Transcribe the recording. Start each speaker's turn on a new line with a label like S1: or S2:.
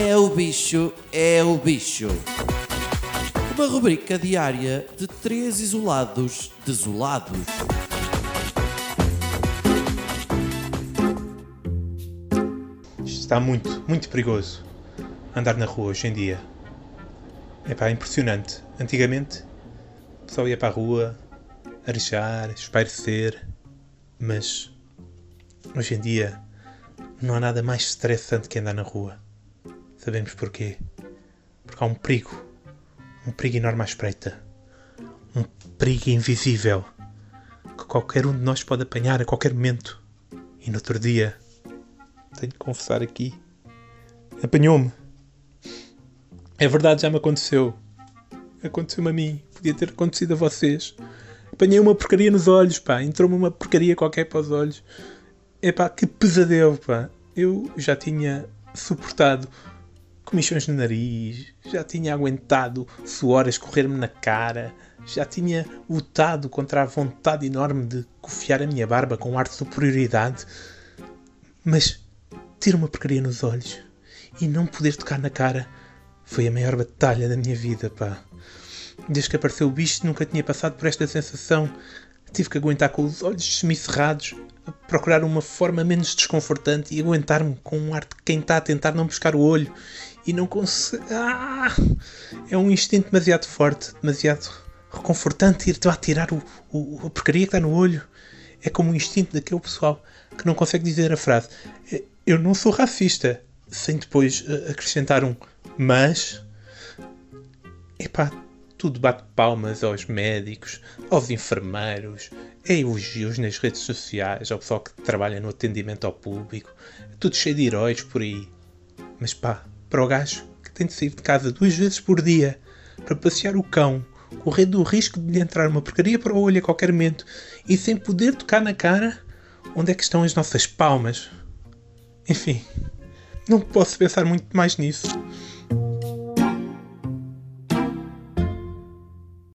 S1: É o bicho, é o bicho. Uma rubrica diária de três isolados desolados.
S2: Está muito, muito perigoso andar na rua hoje em dia. É pá, impressionante. Antigamente o pessoal ia para a rua arejar, espairecer, mas hoje em dia não há nada mais estressante que andar na rua. Sabemos porquê? Porque há um perigo, um perigo enorme à espreita, um perigo invisível que qualquer um de nós pode apanhar a qualquer momento. E no outro dia, tenho de confessar aqui, apanhou-me. É verdade, já me aconteceu. Aconteceu-me a mim, podia ter acontecido a vocês. Apanhei uma porcaria nos olhos, pá. Entrou-me uma porcaria qualquer para os olhos. É pá, que pesadelo, pá. Eu já tinha suportado comichões no nariz, já tinha aguentado suor a escorrer-me na cara, já tinha lutado contra a vontade enorme de cofiar a minha barba com um ar de superioridade. Mas ter uma porcaria nos olhos e não poder tocar na cara foi a maior batalha da minha vida, pá. Desde que apareceu o bicho, nunca tinha passado por esta sensação. Tive que aguentar com os olhos semicerrados, procurar uma forma menos desconfortante e aguentar-me com um ar de quem está a tentar não buscar o olho e não consegue. Ah! É um instinto demasiado forte, demasiado reconfortante ir-te a tirar o, o, a porcaria que está no olho. É como o instinto daquele pessoal que não consegue dizer a frase Eu não sou racista, sem depois uh, acrescentar um mas. Epá, tudo bate palmas aos médicos, aos enfermeiros, é elogios nas redes sociais, ao pessoal que trabalha no atendimento ao público, tudo cheio de heróis por aí. Mas pá, para o gajo que tem de sair de casa duas vezes por dia para passear o cão, correndo o risco de lhe entrar uma porcaria para o olho a qualquer momento e sem poder tocar na cara, onde é que estão as nossas palmas? Enfim, não posso pensar muito mais nisso.